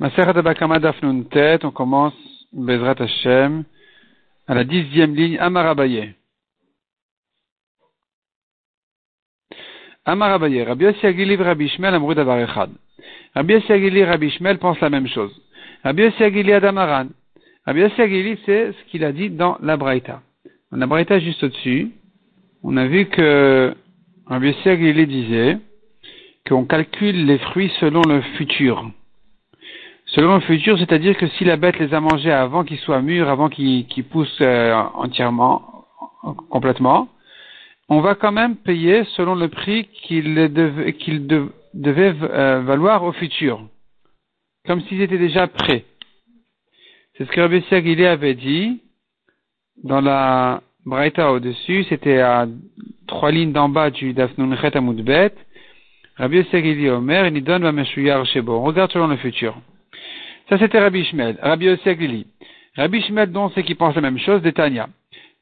on commence Bezrat Hashem à la dixième ligne Amarabaye. Amarabaye, Rabbi Yossi Rabbi Ishmael Amrud Avarechad. Rabbi Yossi Rabbi Ishmael pense la même chose. Rabbi Yossi Adamaran. Rabbi Yossi c'est ce qu'il a dit dans la Braïta. Juste au-dessus, on a vu que Rabbi Yossi disait qu'on calcule les fruits selon le futur. Selon le futur, c'est-à-dire que si la bête les a mangés avant qu'ils soient mûrs, avant qu'ils poussent euh, entièrement, complètement, on va quand même payer selon le prix qu'ils devaient euh, valoir au futur, comme s'ils étaient déjà prêts. C'est ce que Rabbi Siagili avait dit dans la Braïta au-dessus, c'était à trois lignes d'en bas du Dafnun Chet Bet. Rabbi Siagili Omer, il donne Shebo. On regarde selon le futur. Ça, c'était Rabbi Ishmael. Rabbi Yossi Rabbi Ishmael, donc, c'est qui pense la même chose, d'Etania.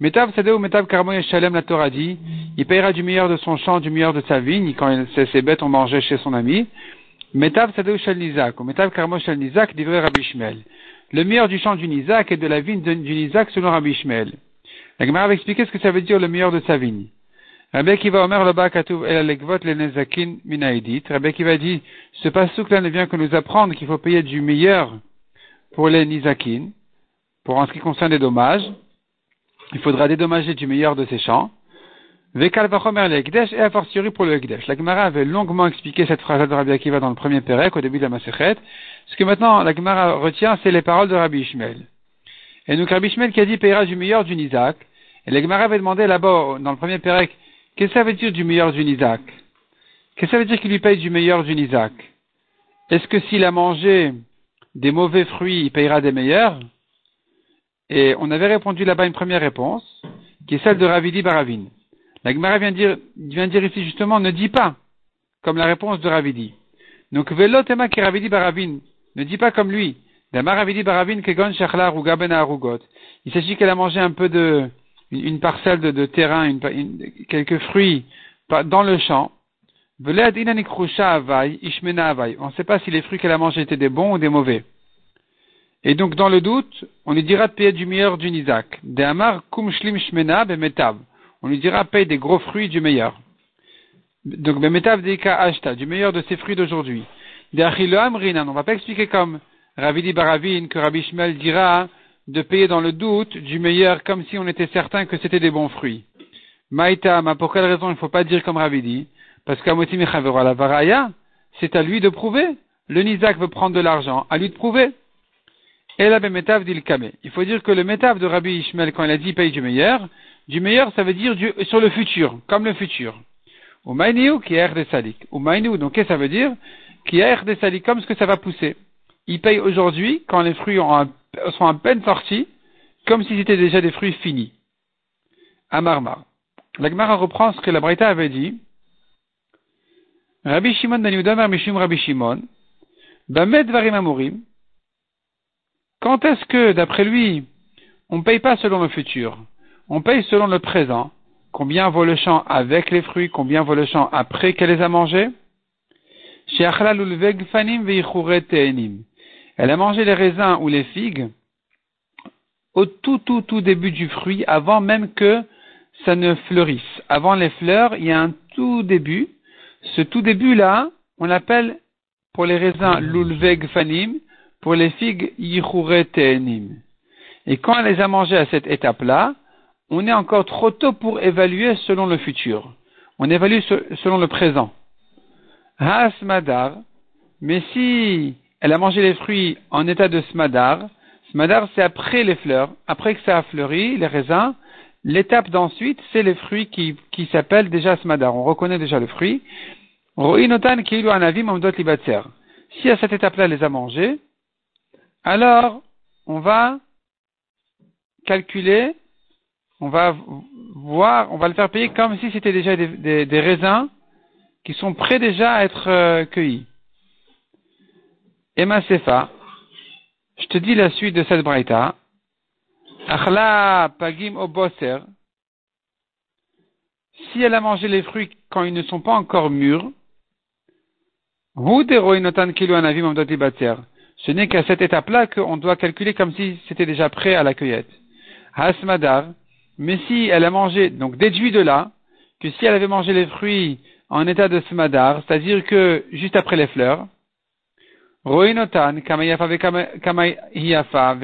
Metav ou Metav Karmo Shalem, la Torah dit, il payera du meilleur de son champ, du meilleur de sa vigne, quand ses bêtes ont mangé chez son ami. Metav Sadeu Shal Nizak, ou Metav Karmo Shal Nizak, dit Rabbi Ishmael. Le meilleur du champ du Nizak et de la vigne du Nizak selon Rabbi Ishmael. La Gemara va expliquer ce que ça veut dire le meilleur de sa vigne. Rabbi Kiva Omer le Katuv El Alekvot le Nezakin Minaïdit. Rabbi Kiva dit, ce pasouk-là ne vient que nous apprendre qu'il faut payer du meilleur pour les Nizakin. Pour en ce qui concerne les dommages, il faudra dédommager du meilleur de ses champs. Vekal Vachomer le et a fortiori pour le Ekdesh. La Gemara avait longuement expliqué cette phrase de Rabbi Akiva dans le premier Pérec, au début de la Masechet. Ce que maintenant la Gemara retient, c'est les paroles de Rabbi Ishmael. Et donc Rabbi Ishmael qui a dit payera du meilleur du Nizak. Et la Gemara avait demandé là-bas, dans le premier Pérec, Qu'est-ce que ça veut dire du meilleur du Isaac? Qu'est-ce que ça veut dire qu'il lui paye du meilleur du Isaac? Est-ce que s'il a mangé des mauvais fruits, il payera des meilleurs? Et on avait répondu là-bas une première réponse, qui est celle de Ravidi Baravin. La Gemara vient dire, vient dire ici justement, ne dit pas, comme la réponse de Ravidi. Donc, velotema qui Ravidi Baravin, ne dit pas comme lui. Arugot. Il s'agit qu'elle a mangé un peu de, une, parcelle de, terrain, quelques fruits dans le champ. On ne sait pas si les fruits qu'elle a mangés étaient des bons ou des mauvais. Et donc, dans le doute, on lui dira de payer du meilleur du Nizak. On lui dira paye des gros fruits du meilleur. Donc, du meilleur de ses fruits d'aujourd'hui. On ne va pas expliquer comme Ravidi Baravin que Rabbi Shmuel dira de payer dans le doute du meilleur comme si on était certain que c'était des bons fruits. Maïtama, pour quelle raison il ne faut pas dire comme Ravidi Parce qu'Amotim la Varaya, c'est à lui de prouver. Le Nizak veut prendre de l'argent, à lui de prouver. Et la Bemetav dit Il faut dire que le métav de Rabbi Ishmael, quand il a dit paye du meilleur, du meilleur, ça veut dire sur le futur, comme le futur. Ou qui est des salik. Ou donc qu'est-ce que ça veut dire? Qui est des salik, comme ce que ça va pousser. Il paye aujourd'hui, quand les fruits sont à peine sortis, comme si c'était déjà des fruits finis. Amarmar. La Gemara reprend ce que la Braïta avait dit. Rabbi Shimon ben Mishum Rabbi Shimon, Bamed Varim Amorim. Quand est-ce que, d'après lui, on ne paye pas selon le futur, on paye selon le présent, combien vaut le champ avec les fruits, combien vaut le champ après qu'elle les a mangés? Elle a mangé les raisins ou les figues au tout, tout, tout début du fruit, avant même que ça ne fleurisse. Avant les fleurs, il y a un tout début. Ce tout début-là, on l'appelle pour les raisins lulveg fanim, pour les figues yichure Et quand elle les a mangées à cette étape-là, on est encore trop tôt pour évaluer selon le futur. On évalue selon le présent. Hasmadar, mais si elle a mangé les fruits en état de smadar. Smadar, c'est après les fleurs. Après que ça a fleuri, les raisins, l'étape d'ensuite, c'est les fruits qui, qui s'appellent déjà smadar. On reconnaît déjà le fruit. Si à cette étape-là, les a mangés, alors on va calculer, on va voir, on va le faire payer comme si c'était déjà des, raisins qui sont prêts déjà à être euh, cueillis. Emma Sefa, je te dis la suite de cette braïta. Achla pagim oboser. Si elle a mangé les fruits quand ils ne sont pas encore mûrs, ce n'est qu'à cette étape-là qu'on doit calculer comme si c'était déjà prêt à la cueillette. Hasmadar, mais si elle a mangé, donc déduit de là, que si elle avait mangé les fruits en état de smadar, c'est-à-dire que juste après les fleurs, roinotan, kamayafa yafa,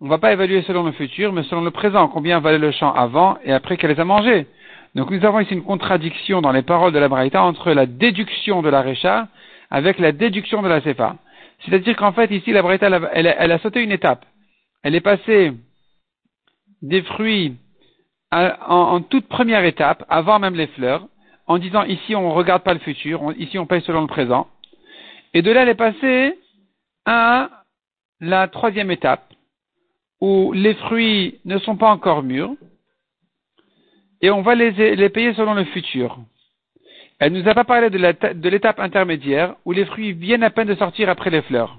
on ne va pas évaluer selon le futur, mais selon le présent, combien valait le champ avant et après qu'elle les a mangés. Donc nous avons ici une contradiction dans les paroles de la Braïta entre la déduction de la Récha avec la déduction de la Sefa. C'est-à-dire qu'en fait, ici, la Braïta, elle, elle, a sauté une étape. Elle est passée des fruits en, toute première étape, avant même les fleurs, en disant ici on ne regarde pas le futur, ici on paye selon le présent. Et de là, elle est passée à la troisième étape, où les fruits ne sont pas encore mûrs, et on va les, les payer selon le futur. Elle ne nous a pas parlé de l'étape intermédiaire où les fruits viennent à peine de sortir après les fleurs.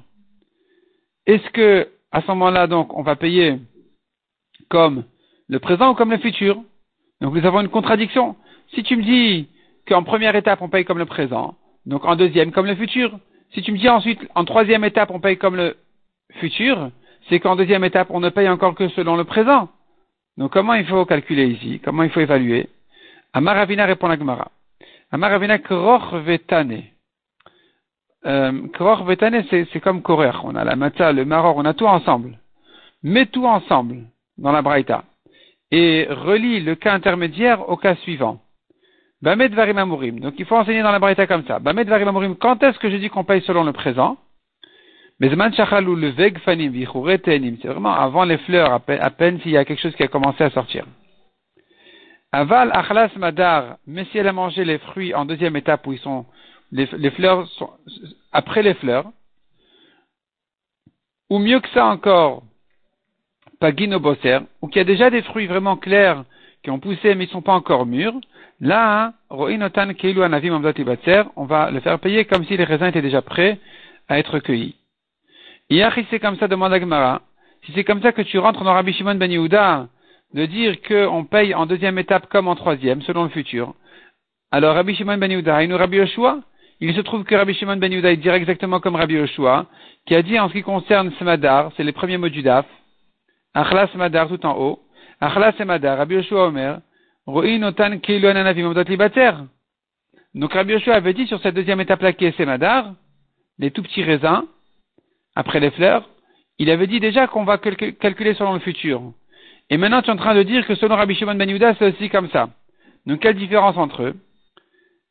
Est-ce que, à ce moment-là, donc, on va payer comme le présent ou comme le futur? Donc, nous avons une contradiction. Si tu me dis qu'en première étape, on paye comme le présent, donc en deuxième, comme le futur. Si tu me dis ensuite, en troisième étape, on paye comme le futur, c'est qu'en deuxième étape, on ne paye encore que selon le présent. Donc, comment il faut calculer ici? Comment il faut évaluer? Amaravina répond à Gemara. Amaravina kror vetane. Euh, kror vetane, c'est comme korer. On a la matza, le maror, on a tout ensemble. Mets tout ensemble dans la braïta. Et relie le cas intermédiaire au cas suivant. Bamet varim amurim. Donc il faut enseigner dans la braïta comme ça. Bamet varim amurim. Quand est-ce que je dis qu'on paye selon le présent? Mais le veg fanim C'est vraiment avant les fleurs, à peine, s'il y a quelque chose qui a commencé à sortir. Aval achlas madar, mais si elle a mangé les fruits en deuxième étape où ils sont, les, fleurs sont, après les fleurs, ou mieux que ça encore, pagino bosser, ou qu'il y a déjà des fruits vraiment clairs qui ont poussé mais ils ne sont pas encore mûrs, là, roinotan on va le faire payer comme si les raisins étaient déjà prêts à être cueillis. Si c'est comme ça, demande Agmara, si c'est comme ça que tu rentres dans Rabbi Shimon ben Yehuda, de dire qu'on paye en deuxième étape comme en troisième, selon le futur, alors Rabbi Shimon ben Yehuda, nous Rabbi Yoshua, il se trouve que Rabbi Shimon ben Yehuda, il dit exactement comme Rabbi Yoshua, qui a dit en ce qui concerne Smadar, c'est les premiers mots du Daf, Achla Smadar tout en haut, Achla Smadar, Rabbi Yoshua Omer, Donc Rabbi Yoshua avait dit sur cette deuxième étape-là qui est Smadar, les tout petits raisins, après les fleurs, il avait dit déjà qu'on va calculer selon le futur. Et maintenant, tu es en train de dire que selon Rabbi Shimon ben Yehuda, c'est aussi comme ça. Donc, quelle différence entre eux?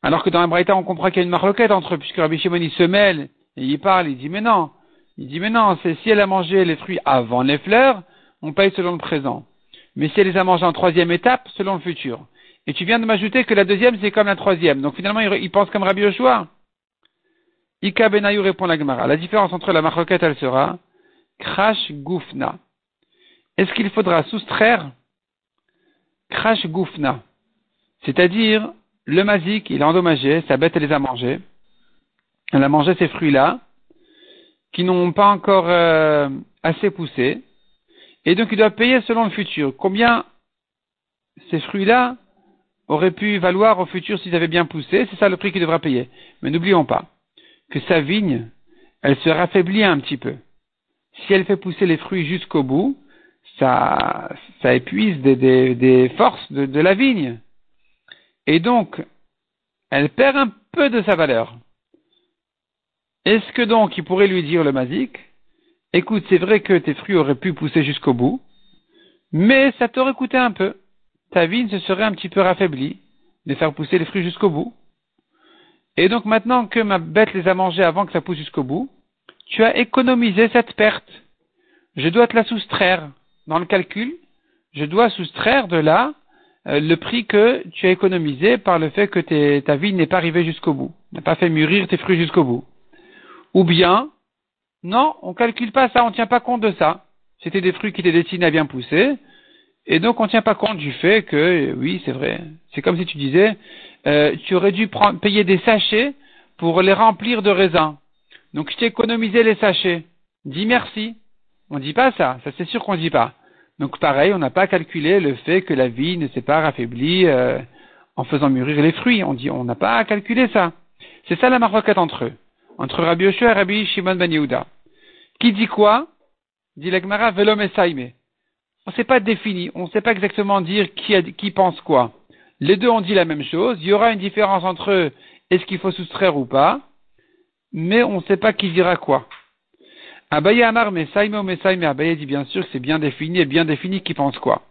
Alors que dans la Braïta, on comprend qu'il y a une marloquette entre eux, puisque Rabbi Shimon, il se mêle, et il parle, il dit, mais non. Il dit, mais non, c'est si elle a mangé les fruits avant les fleurs, on paye selon le présent. Mais si elle les a mangés en troisième étape, selon le futur. Et tu viens de m'ajouter que la deuxième, c'est comme la troisième. Donc, finalement, il, pense comme Rabbi Yoshua. Ika Benayou répond la Gemara. La différence entre la marloquette, elle sera, Crash Goufna est-ce qu'il faudra soustraire crash goufna, c'est-à-dire le mazik, il a endommagé, sa bête elle les a mangés, elle a mangé ces fruits-là, qui n'ont pas encore euh, assez poussé, et donc il doit payer selon le futur. Combien ces fruits-là auraient pu valoir au futur s'ils avaient bien poussé, c'est ça le prix qu'il devra payer. Mais n'oublions pas que sa vigne, elle se raffaiblit un petit peu. Si elle fait pousser les fruits jusqu'au bout, ça, épuise des, forces de, de, la vigne. Et donc, elle perd un peu de sa valeur. Est-ce que donc il pourrait lui dire le mazik, écoute, c'est vrai que tes fruits auraient pu pousser jusqu'au bout, mais ça t'aurait coûté un peu. Ta vigne se serait un petit peu raffaiblie de faire pousser les fruits jusqu'au bout. Et donc maintenant que ma bête les a mangés avant que ça pousse jusqu'au bout, tu as économisé cette perte. Je dois te la soustraire dans le calcul, je dois soustraire de là euh, le prix que tu as économisé par le fait que ta vie n'est pas arrivée jusqu'au bout, n'a pas fait mûrir tes fruits jusqu'au bout. Ou bien, non, on ne calcule pas ça, on ne tient pas compte de ça. C'était des fruits qui étaient destinés à bien pousser, et donc on ne tient pas compte du fait que, oui, c'est vrai, c'est comme si tu disais, euh, tu aurais dû prendre, payer des sachets pour les remplir de raisins. Donc je t'ai économisé les sachets. Dis merci. On dit pas ça, ça c'est sûr qu'on ne dit pas. Donc pareil, on n'a pas calculé le fait que la vie ne s'est pas raffaiblie euh, en faisant mûrir les fruits. On dit, on n'a pas calculé ça. C'est ça la maroquette entre eux. entre Rabbi Yoshua et Rabbi Shimon ben Yehuda. Qui dit quoi Dit l'Agmara Velom On ne sait pas défini, on ne sait pas exactement dire qui, pense quoi. Les deux ont dit la même chose. Il y aura une différence entre eux, est-ce qu'il faut soustraire ou pas, mais on ne sait pas qui dira quoi. Abaye Amar Mesaime ou Mesaime, Abaye dit bien sûr que c'est bien défini et bien défini qui pense quoi.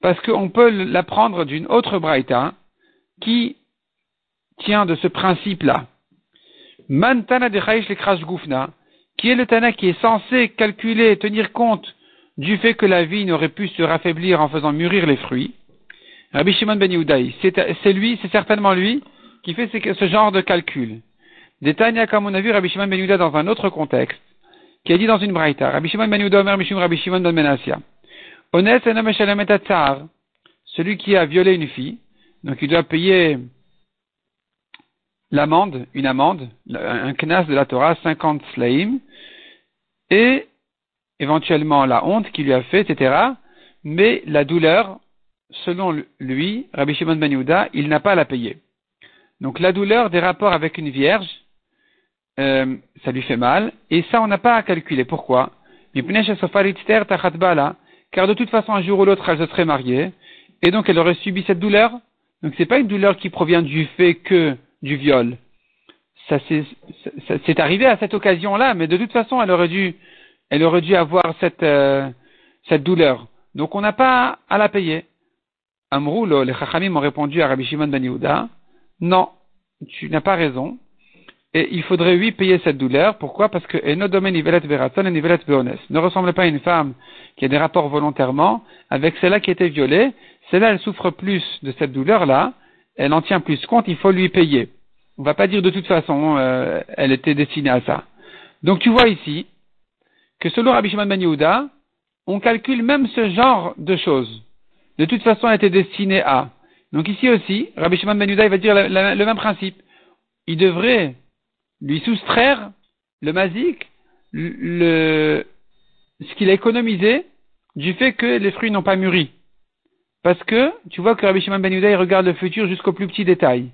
Parce qu'on peut l'apprendre d'une autre braïta qui tient de ce principe-là. Mantana de le Gufna, qui est le Tana qui est censé calculer, tenir compte du fait que la vie n'aurait pu se raffaiblir en faisant mûrir les fruits? Rabbi Shimon ben Yehudaï, c'est lui, c'est certainement lui qui fait ce, genre de calcul. Des comme on a vu Rabbi Shimon ben Yehuda dans un autre contexte, qui a dit dans une braïta, Rabbi Shimon ben Yehuda Omer Mishum Rabbi Shimon ben Menassia. Ones celui qui a violé une fille, donc il doit payer l'amende, une amende, un knas de la Torah, 50 slaim, et éventuellement la honte qu'il lui a fait, etc. Mais la douleur, selon lui, Rabbi Shimon Ben il n'a pas à la payer. Donc la douleur des rapports avec une vierge, euh, ça lui fait mal, et ça on n'a pas à calculer. Pourquoi? Car de toute façon, un jour ou l'autre, elle se serait mariée, et donc elle aurait subi cette douleur. Donc c'est pas une douleur qui provient du fait que du viol. Ça c'est arrivé à cette occasion-là, mais de toute façon, elle aurait dû, elle aurait dû avoir cette, euh, cette douleur. Donc on n'a pas à la payer. Amrou, les Chachamim ont répondu à Rabbi Shimon ben non, tu n'as pas raison. Et il faudrait lui payer cette douleur. Pourquoi? Parce que ne ressemble pas à une femme qui a des rapports volontairement avec celle-là qui a été violée. Celle-là, elle souffre plus de cette douleur-là elle en tient plus compte, il faut lui payer. On va pas dire de toute façon, euh, elle était destinée à ça. Donc tu vois ici que selon Rabbi Shimon Ben Yehuda, on calcule même ce genre de choses. De toute façon, elle était destinée à. Donc ici aussi, Rabbi Shimon Ben Yehuda, il va dire le, même principe. Il devrait lui soustraire le mazik, le, ce qu'il a économisé du fait que les fruits n'ont pas mûri. Parce que tu vois que Rabbi Shimon Ben Yehuda, regarde le futur jusqu'au plus petit détail.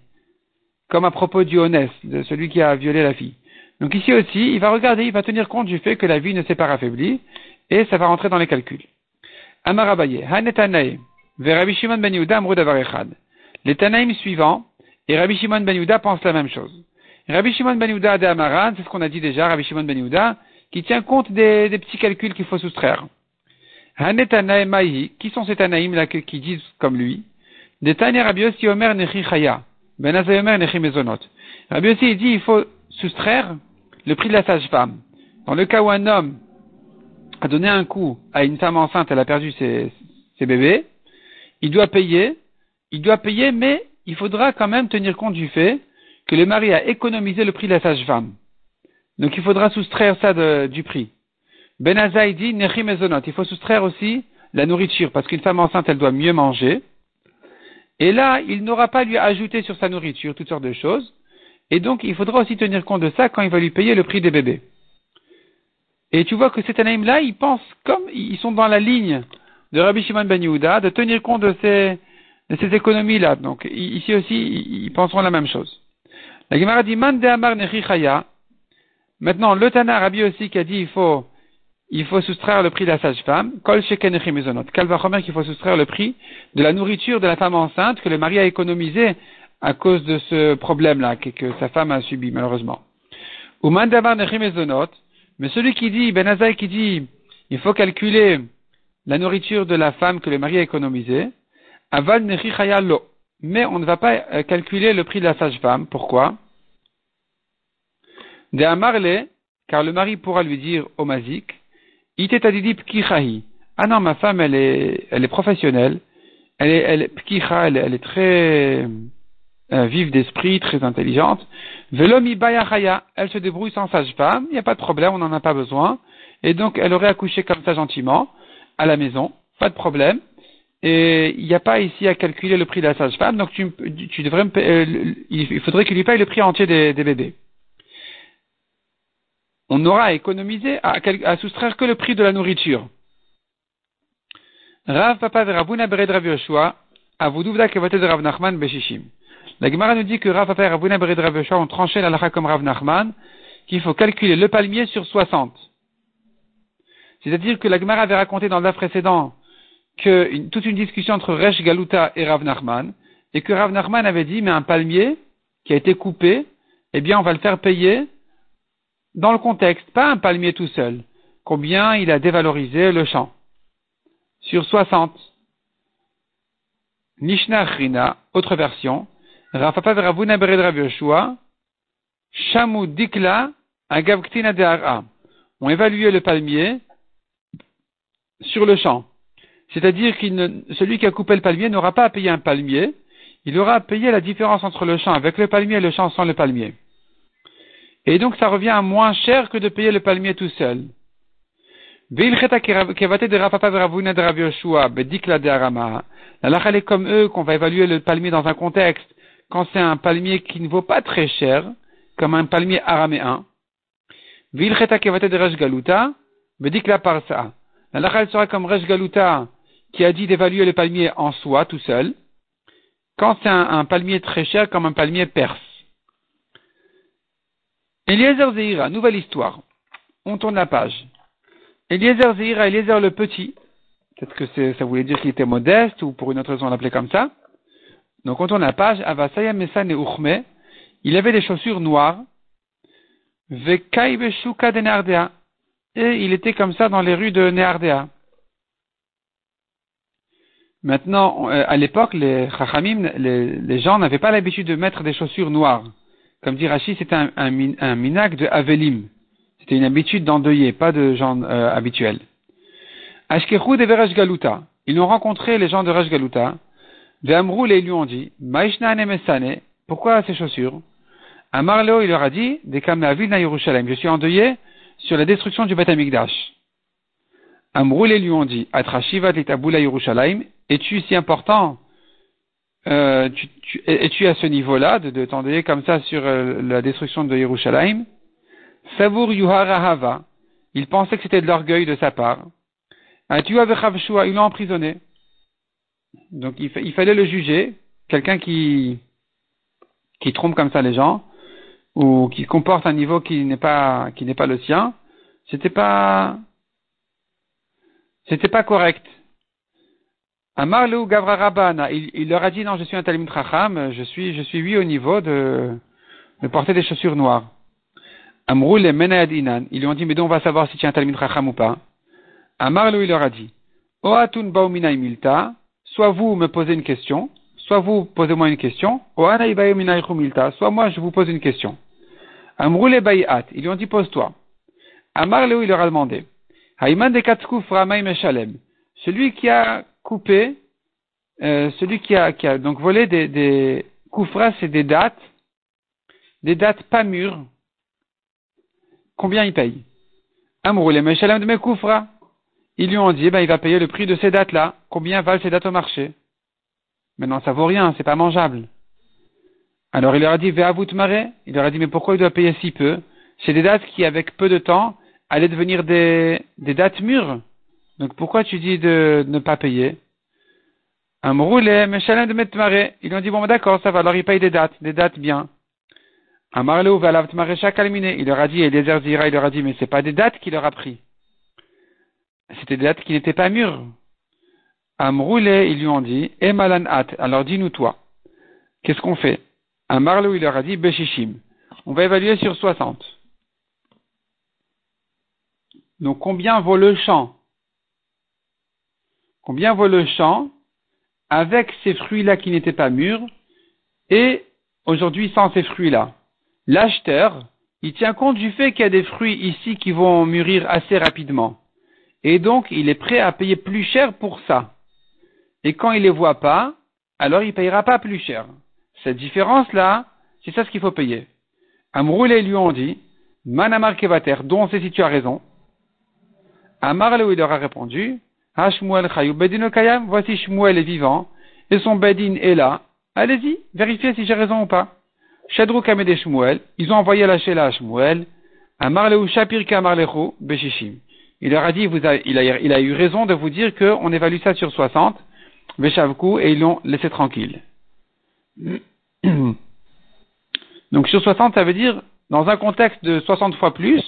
Comme à propos du Honest, de celui qui a violé la fille. Donc ici aussi, il va regarder, il va tenir compte du fait que la vie ne s'est pas raffaiblie, et ça va rentrer dans les calculs. Amarabaye, Hanetanae, Shimon Ben Les Tanaïm suivants, et Rabbi Shimon Ben pensent la même chose. Rabbi Shimon Ben de Amaran, c'est ce qu'on a dit déjà, Rabbi Shimon Ben qui tient compte des petits calculs qu'il faut soustraire qui sont ces Tanaïm là qui disent comme lui? Des Tanya Rabbi Omer Ben. Rabbi Yossi il dit il faut soustraire le prix de la sage-femme. Dans le cas où un homme a donné un coup à une femme enceinte, elle a perdu ses, bébés, il doit payer, il doit payer, mais il faudra quand même tenir compte du fait que le mari a économisé le prix de la sage-femme. Donc il faudra soustraire ça du prix. Ben dit Il faut soustraire aussi la nourriture, parce qu'une femme enceinte, elle doit mieux manger. Et là, il n'aura pas à lui ajouter sur sa nourriture toutes sortes de choses. Et donc, il faudra aussi tenir compte de ça quand il va lui payer le prix des bébés. Et tu vois que cet anaïm-là, ils pensent comme, ils sont dans la ligne de Rabbi Shimon ben Yehuda, de tenir compte de ces, de économies-là. Donc, ici aussi, ils penseront la même chose. La Gemara dit, Man de Maintenant, le Tana Rabbi aussi qui a dit, il faut il faut soustraire le prix de la sage-femme, kol sheken qu'il faut soustraire le prix de la nourriture de la femme enceinte que le mari a économisé à cause de ce problème-là que, sa femme a subi, malheureusement. Ou mandavar mais celui qui dit, Ben qui dit, il faut calculer la nourriture de la femme que le mari a économisé, aval lo. Mais on ne va pas euh, calculer le prix de la sage-femme. Pourquoi? De amarle, car le mari pourra lui dire au mazik, ah non, ma femme, elle est, elle est professionnelle. Elle est, elle, elle, elle est très euh, vive d'esprit, très intelligente. Velomi elle se débrouille sans sage-femme. Il n'y a pas de problème, on n'en a pas besoin. Et donc, elle aurait accouché comme ça gentiment, à la maison. Pas de problème. Et il n'y a pas ici à calculer le prix de la sage-femme. Donc, tu, tu devrais euh, il faudrait qu'il lui paye le prix entier des bébés on n'aura à économiser, à, soustraire que le prix de la nourriture. Rav Papa de Rabuna Bered Rav Yoshua, Avouduvda Kevote de Rav Nachman Beshishim. La Gemara nous dit que Rav Papa et Rabuna Bered Rav Yoshua ont tranché la lacha comme Rav Nachman, qu'il faut calculer le palmier sur 60. C'est-à-dire que la Gemara avait raconté dans le précédent que toute une discussion entre Resh Galuta et Rav Nachman, et que Rav Nachman avait dit, mais un palmier qui a été coupé, eh bien, on va le faire payer dans le contexte, pas un palmier tout seul. Combien il a dévalorisé le champ Sur 60. Nishna Rina, autre version, Rafapa Ravuna Bered Rav Yoshua, Shamu Dikla, Agavktina On évaluait le palmier sur le champ. C'est-à-dire que celui qui a coupé le palmier n'aura pas à payer un palmier, il aura à payer la différence entre le champ avec le palmier et le champ sans le palmier. Et donc ça revient à moins cher que de payer le palmier tout seul. La lacha est comme eux qu'on va évaluer le palmier dans un contexte quand c'est un palmier qui ne vaut pas très cher, comme un palmier araméen. La lacha sera comme Resh Galuta qui a dit d'évaluer le palmier en soi tout seul, quand c'est un, palmier très cher comme un palmier perse. Eliezer Zeira, nouvelle histoire. On tourne la page. Eliezer Zeira, Eliezer le petit. Peut-être que ça voulait dire qu'il était modeste, ou pour une autre raison on l'appelait comme ça. Donc on tourne la page. Avasaya Mesan et Uchme. Il avait des chaussures noires. Vekai de Neardea. Et il était comme ça dans les rues de Neardea. Maintenant, euh, à l'époque, les chachamim, les, gens n'avaient pas l'habitude de mettre des chaussures noires. Comme dit Rachid, c'était un, un, minac de Avelim. C'était une habitude d'endeuiller, pas de gens euh, habituels. Ashkechu de Veresh Galuta. Ils ont rencontré les gens de Resh Galuta. De Amroul et ils lui ont dit, Maishna pourquoi ces chaussures? Amarleo, il leur a dit, de Yerushalayim. Je suis endeuillé sur la destruction du Beth Amikdash. Amroul et lui ont dit, Atrashivat et Yerushalayim, es-tu si important? Euh, Es-tu à ce niveau-là de, de comme ça sur euh, la destruction de Yerushalayim? Savour Yuharahava, il pensait que c'était de l'orgueil de sa part. Tu il l'a emprisonné. Donc il, il, fallait le juger, quelqu'un qui, qui trompe comme ça les gens, ou qui comporte un niveau qui n'est pas, qui n'est pas le sien, c'était pas, c'était pas correct. Amarlu Gavra Rabana, il, leur a dit non, je suis un Talmud Chacham, je suis, je suis oui au niveau de, de porter des chaussures noires. Amrou les Inan, ils lui ont dit, mais donc on va savoir si tu es un Talmud Chacham ou pas. Amarlu, il leur a dit, Oatun Baumina Milta, soit vous me posez une question, soit vous posez-moi une question, soit moi je vous pose une question. Amrou les Bayat, ils lui ont dit, pose-toi. Amarlu, il leur a demandé, Haïman de Katskuf Meshalem, celui qui a coupé, euh, celui qui a, donc volé des, des c'est des dates, des dates pas mûres, combien il paye? Amrou Meshalem de mes koufras. Ils lui ont dit, ben, il va payer le prix de ces dates-là. Combien valent ces dates au marché? Maintenant, ça vaut rien, c'est pas mangeable. Alors il leur a dit, vous marrer. Il leur a dit, mais pourquoi il doit payer si peu? C'est des dates qui, avec peu de temps, allaient devenir des, des dates mûres. Donc pourquoi tu dis de ne pas payer? Un roulé, Meshalem de Metmare. Ils ont dit, bon, bah, d'accord, ça va, alors il paye des dates, des dates bien. Va chaque calminé. Il leur a dit, et les il leur a dit, mais c'est pas des dates qu'il leur a pris. C'était des dates qui n'étaient pas mûres. Amroulé, ils lui ont dit, et malan at, alors dis-nous toi. Qu'est-ce qu'on fait? Un marlou, il leur a dit, beshishim. On va évaluer sur 60. Donc combien vaut le champ? Combien vaut le champ avec ces fruits-là qui n'étaient pas mûrs et aujourd'hui sans ces fruits-là L'acheteur, il tient compte du fait qu'il y a des fruits ici qui vont mûrir assez rapidement. Et donc, il est prêt à payer plus cher pour ça. Et quand il ne les voit pas, alors il ne payera pas plus cher. Cette différence-là, c'est ça ce qu'il faut payer. Amroul et lui ont dit, Manamar Kevater, dont c'est si tu as raison. Amar il leur a répondu, Hashmuel Chayou Bedin Kayam, voici Shmuel est vivant, et son Bedin est là. Allez-y, vérifiez si j'ai raison ou pas. Shadrou Kamed et Shmuel, ils ont envoyé la Shela à Shmuel, Amarleu Shapir Kamarlechu, Beshishim. Il leur a dit, il, a, eu raison de vous dire qu'on évalue ça sur 60, Beshavku, et ils l'ont laissé tranquille. Donc sur 60, ça veut dire dans un contexte de 60 fois plus,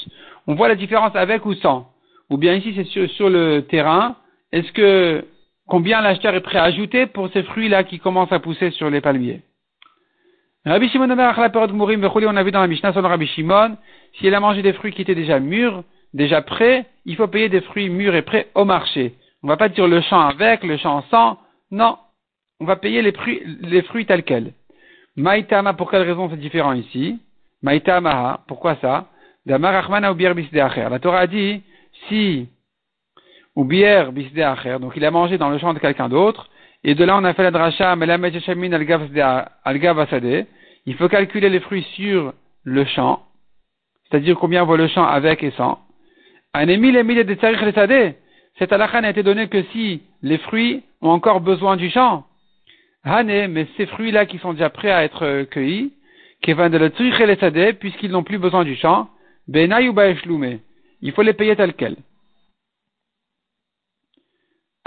on voit la différence avec ou sans. Ou bien ici, c'est sur, le terrain, est-ce que combien l'acheteur est prêt à ajouter pour ces fruits-là qui commencent à pousser sur les palmiers? Rabbi Shimon on a vu dans la Mishnah selon Rabbi Shimon, si elle a mangé des fruits qui étaient déjà mûrs, déjà prêts, il faut payer des fruits mûrs et prêts au marché. On va pas dire le champ avec, le champ sans, non. On va payer les fruits, les fruits tels quels. Maïtama, pour quelle raison c'est différent ici? Maïtama, pourquoi ça? La Torah a dit, si, ou bière donc il a mangé dans le champ de quelqu'un d'autre, et de là on a fait la dracha, al il faut calculer les fruits sur le champ, c'est-à-dire combien vaut le champ avec et sans. Cette halakha n'a été donnée que si les fruits ont encore besoin du champ. Hane, mais ces fruits-là qui sont déjà prêts à être euh, cueillis, puisqu'ils n'ont plus besoin du champ, il faut les payer tels quels.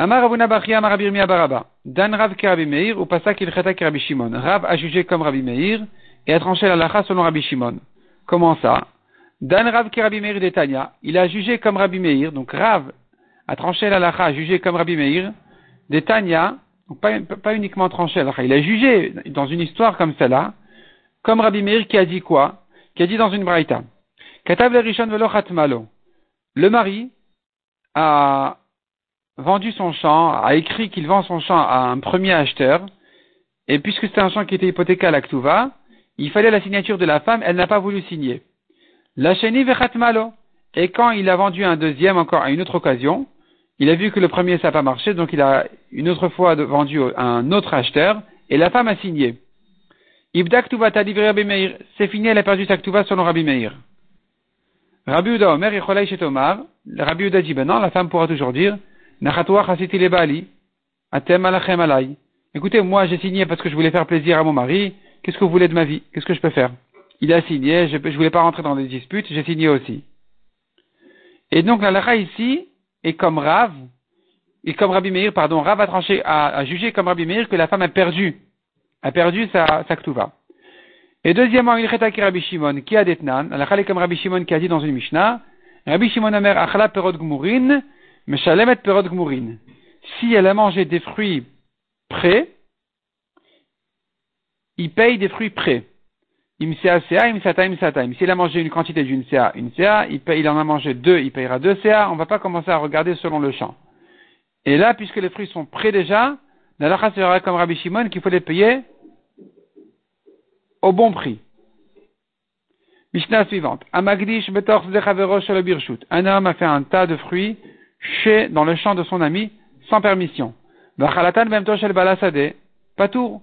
Amar Abuna Bachia Amar Abirmia Baraba. Dan Rav Kerabi Meir ou Pasak Ilcheta Kerabi Shimon. Rav a jugé comme Rabbi Meir et a tranché la lacha selon Rabbi Shimon. Comment ça? Dan Rav Kerabi Meir d'Etania. Il a jugé comme Rabbi Meir. Donc Rav a tranché la lacha, a jugé comme Rabbi Meir d'Etania. Pas, pas uniquement tranché la lacha. Il a jugé dans une histoire comme celle-là, comme Rabbi Meir qui a dit quoi? Qui a dit dans une braïta. Katav le Rishon velo. Le mari a vendu son champ, a écrit qu'il vend son champ à un premier acheteur, et puisque c'était un champ qui était hypothéqué à l'Aktuva, il fallait la signature de la femme, elle n'a pas voulu signer. La cheni malo. Et quand il a vendu un deuxième encore à une autre occasion, il a vu que le premier ça n'a pas marché, donc il a une autre fois vendu à un autre acheteur, et la femme a signé. Ibda t'a livré Rabbi Meir. C'est fini, elle a perdu sa ktuva selon Rabbi Meir. Rabbi Uda Omer et chez Tomar. Rabbi Uda dit, ben non, la femme pourra toujours dire, Atem. Écoutez, moi j'ai signé parce que je voulais faire plaisir à mon mari, qu'est-ce que vous voulez de ma vie? Qu'est-ce que je peux faire? Il a signé, je ne voulais pas rentrer dans des disputes, j'ai signé aussi. Et donc la lacha ici est comme Rav, et comme Rabbi Meir, pardon, Rav a tranché, a, jugé comme Rabbi Meir que la femme a perdu, a perdu sa, sa. Et deuxièmement, il qui Rabbi Shimon, qui a detnan, la comme Rabbi Shimon qui a dit dans une Mishnah, Rabbi Shimon Amer achla perot gmurin, perot gmurin. Si elle a mangé des fruits prêts, il paye des fruits prêts. Imsea sea, imsata, imsata. S'il a mangé une quantité d'une CA, une CA, il, il en a mangé deux, il payera deux CA. On ne va pas commencer à regarder selon le champ. Et là, puisque les fruits sont prêts déjà, la sera comme Rabbi Shimon qu'il faut les payer au bon prix. Mishnah suivante. Un homme a fait un tas de fruits chez, dans le champ de son ami, sans permission. Patour.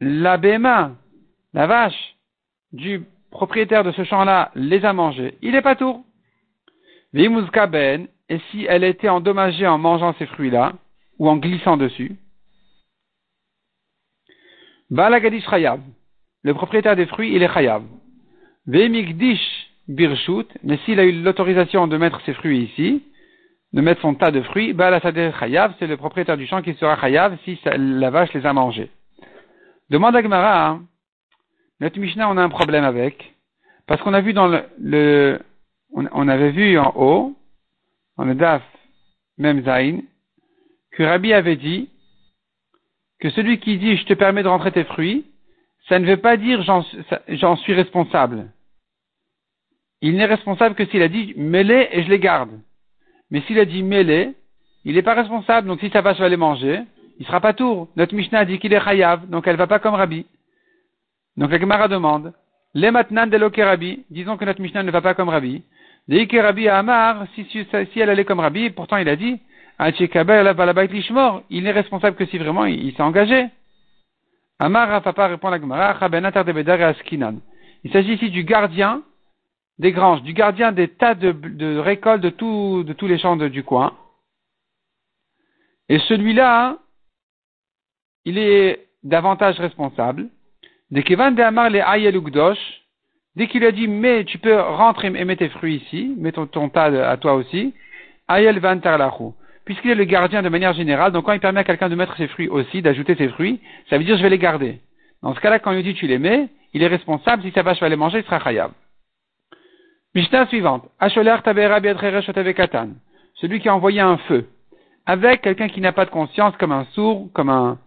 La béma, la vache du propriétaire de ce champ-là les a mangés. Il est patour. Ben, et si elle était endommagée en mangeant ces fruits-là, ou en glissant dessus, Balagadish Chayav le propriétaire des fruits, il est chayav. Ve'mikdish birshut, mais s'il a eu l'autorisation de mettre ses fruits ici, de mettre son tas de fruits, chayav, c'est le propriétaire du champ qui sera chayav si la vache les a mangés. Demande à Gemara, hein. notre Mishnah, on a un problème avec, parce qu'on a vu dans le, on, avait vu en haut, dans le daf, même Zain, que Rabbi avait dit que celui qui dit je te permets de rentrer tes fruits, ça ne veut pas dire j'en suis responsable. Il n'est responsable que s'il a dit mêlez et je les garde. Mais s'il a dit mêlez, il n'est pas responsable. Donc si sa vache va les manger, il sera pas tour. Notre Mishnah a dit qu'il est chayav, donc elle va pas comme Rabbi. Donc la Gemara demande, les matnan de Rabbi, disons que notre Mishnah ne va pas comme Rabbi. Que Rabbi a Amar, si, elle allait comme Rabbi, pourtant il a dit, il n'est responsable que si vraiment il s'est engagé. Amar Papa répond à la Gemara, Il s'agit ici du gardien des granges, du gardien des tas de, récoltes de, tous les champs du coin. Et celui-là, il est davantage responsable. Dès qu'il de Amar les dès qu'il a dit, mais tu peux rentrer et mettre tes fruits ici, mets ton, tas à toi aussi, Ayel van puisqu'il est le gardien de manière générale, donc quand il permet à quelqu'un de mettre ses fruits aussi, d'ajouter ses fruits, ça veut dire je vais les garder. Dans ce cas-là, quand il dit tu les mets, il est responsable, si vache va les manger, il sera khayab. Mishnah suivante. Celui qui a envoyé un feu avec quelqu'un qui n'a pas de conscience, comme un sourd, comme un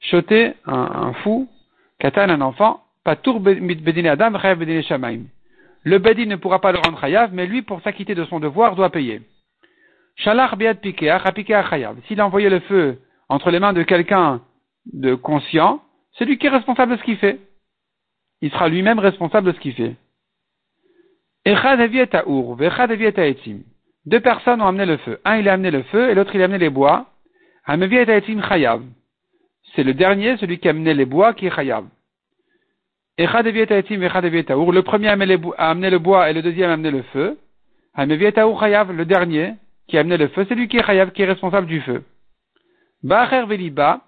choté, un, fou, katan, un enfant, patour bedine adam, bedine shamaim. Le bedin ne pourra pas le rendre chayav, mais lui, pour s'acquitter de son devoir, doit payer. Shalach biad chayav. S'il a envoyé le feu entre les mains de quelqu'un de conscient, c'est lui qui est responsable de ce qu'il fait. Il sera lui-même responsable de ce qu'il fait. Deux personnes ont amené le feu. Un, il a amené le feu et l'autre, il a amené les bois. C'est le dernier, celui qui a amené les bois, qui est chayav. Le premier a amené le bois et le deuxième a amené le feu. Le dernier, qui a amené le feu, c'est lui qui est chayav, qui est responsable du feu. veliba.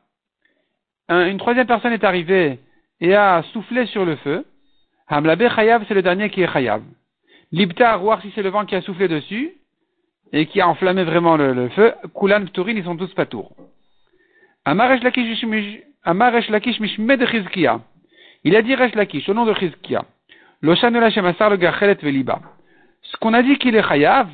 Une troisième personne est arrivée et a soufflé sur le feu. Hamlabe chayav, c'est le dernier qui est chayav. Libta, voir si c'est le vent qui a soufflé dessus et qui a enflammé vraiment le, feu. Kulan Pturin, ils sont tous patours. Amaresh Lakish Mishmed Chizkia. Il a dit Resh Lakish au nom de Chizkia. Loshanula Shemasar le Gachelet Veliba. Ce qu'on a dit qu'il est chayav,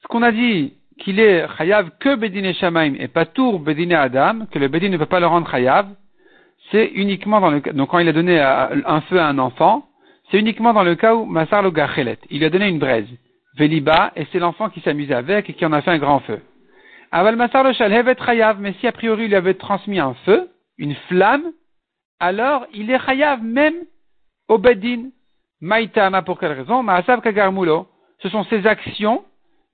ce qu'on a dit qu'il est chayav que Bedine Shamaim et Patour Bedine Adam, que le Bedine ne peut pas le rendre chayav, c'est uniquement dans le cas, donc quand il a donné un feu à un enfant, c'est uniquement dans le cas où Masar le il lui a donné une braise, Veliba, et c'est l'enfant qui s'amusait avec et qui en a fait un grand feu. Aval Masar le Shalhevet Chayav, mais si a priori il lui avait transmis un feu, une flamme, alors il est Chayav même au Bedin. Maïtama, pour quelle raison? Maasav Kagarmulo. Ce sont ses actions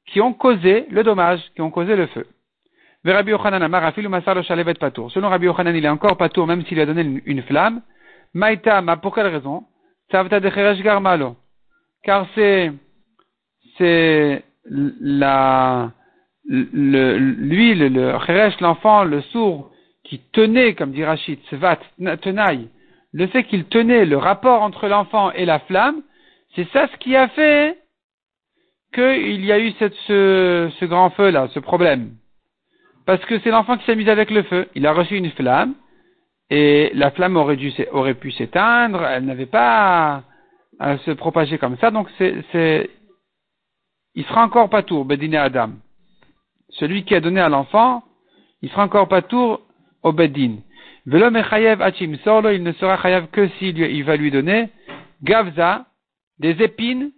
qui ont causé le dommage, qui ont causé le feu. Selon Rabbi Yochanan, il est encore Patour, même s'il a donné une, flamme. Maïtama, pour quelle raison? Cheresh. Car c'est, c'est la, le, lui, le, le l'enfant, le sourd, qui tenait, comme dit Rachid, Svat, tenaille, le fait qu'il tenait le rapport entre l'enfant et la flamme, c'est ça ce qui a fait qu'il y a eu ce, ce grand feu-là, ce problème. Parce que c'est l'enfant qui s'amuse avec le feu. Il a reçu une flamme, et la flamme aurait, dû, pu s'éteindre, elle n'avait pas à se propager comme ça, donc c'est, il sera encore pas tour, Bedine Adam. Celui qui a donné à l'enfant, il sera encore pas tour au Bedin. Velo mechayev achim solo, il ne sera chayav que s'il il va lui donner gavza, des épines,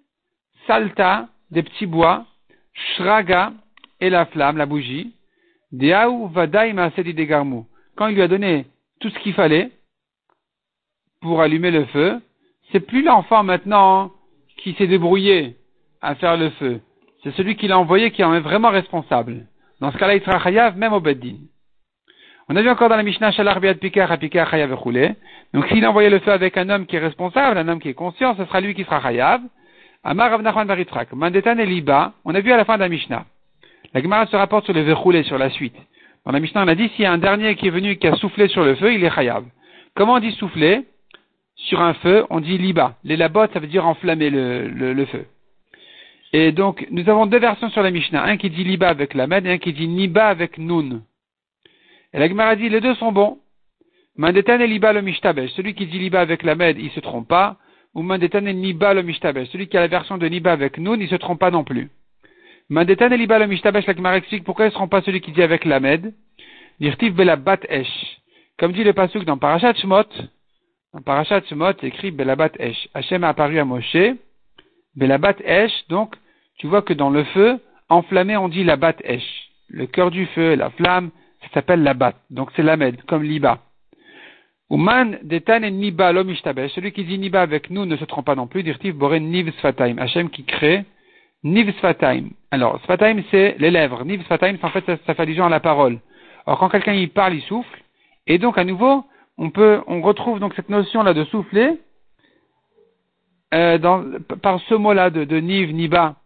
salta, des petits bois, shraga, et la flamme, la bougie, Quand il lui a donné tout ce qu'il fallait pour allumer le feu, c'est plus l'enfant maintenant qui s'est débrouillé à faire le feu. C'est celui qui l'a envoyé qui en est vraiment responsable. Dans ce cas-là, il sera chayav même au beddin. On a vu encore dans la Mishnah Shalach Biad Pikar Pikar Chayav Donc s'il a envoyé le feu avec un homme qui est responsable, un homme qui est conscient, ce sera lui qui sera chayav. Amar Rav Baritrak. Mandetan et Liba. On a vu à la fin de la Mishnah. La Gemara se rapporte sur le verroulé, sur la suite. Dans la Mishnah, on a dit s'il y a un dernier qui est venu qui a soufflé sur le feu, il est chayav. Comment on dit souffler? Sur un feu, on dit liba. Les labot, ça veut dire enflammer le, le, feu. Et donc, nous avons deux versions sur la Mishnah. Un qui dit liba avec la med et un qui dit niba avec nun. Et la Gemara dit, les deux sont bons. Mandetan et liba le mishtabesh. Celui qui dit liba avec la med, il se trompe pas. Ou mandetan et niba le mishtabesh. Celui qui a la version de niba avec nun, il se trompe pas non plus. Mandetan Eliba le Mishtabesh, la pourquoi ne seront pas celui qui dit avec l'Amed. Belabat Esh. Comme dit le Pasuk dans Parashat Shmot, dans Parashat Shmot, écrit Belabat Esh. Hachem a apparu à Moshe. Belabat Esh, donc, tu vois que dans le feu, enflammé, on dit la bat Esh. Le cœur du feu, la flamme, ça s'appelle la bat. Donc c'est l'Amed, comme Liba. Uman detan et niba mishtabesh. Celui qui dit niba avec nous ne se trompe pas non plus. Dirtiv boren niv sfataim. Hachem qui crée Niv Sfataim. Alors, Sfataim, c'est les lèvres. Niv Sfataim, en fait, ça, fait allusion à la parole. Alors, quand quelqu'un y parle, il souffle. Et donc, à nouveau, on peut, on retrouve donc cette notion-là de souffler euh, dans, par ce mot-là de, de Niv, Niba.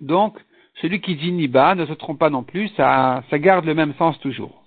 Donc, celui qui dit Niba ne se trompe pas non plus, ça, ça garde le même sens toujours.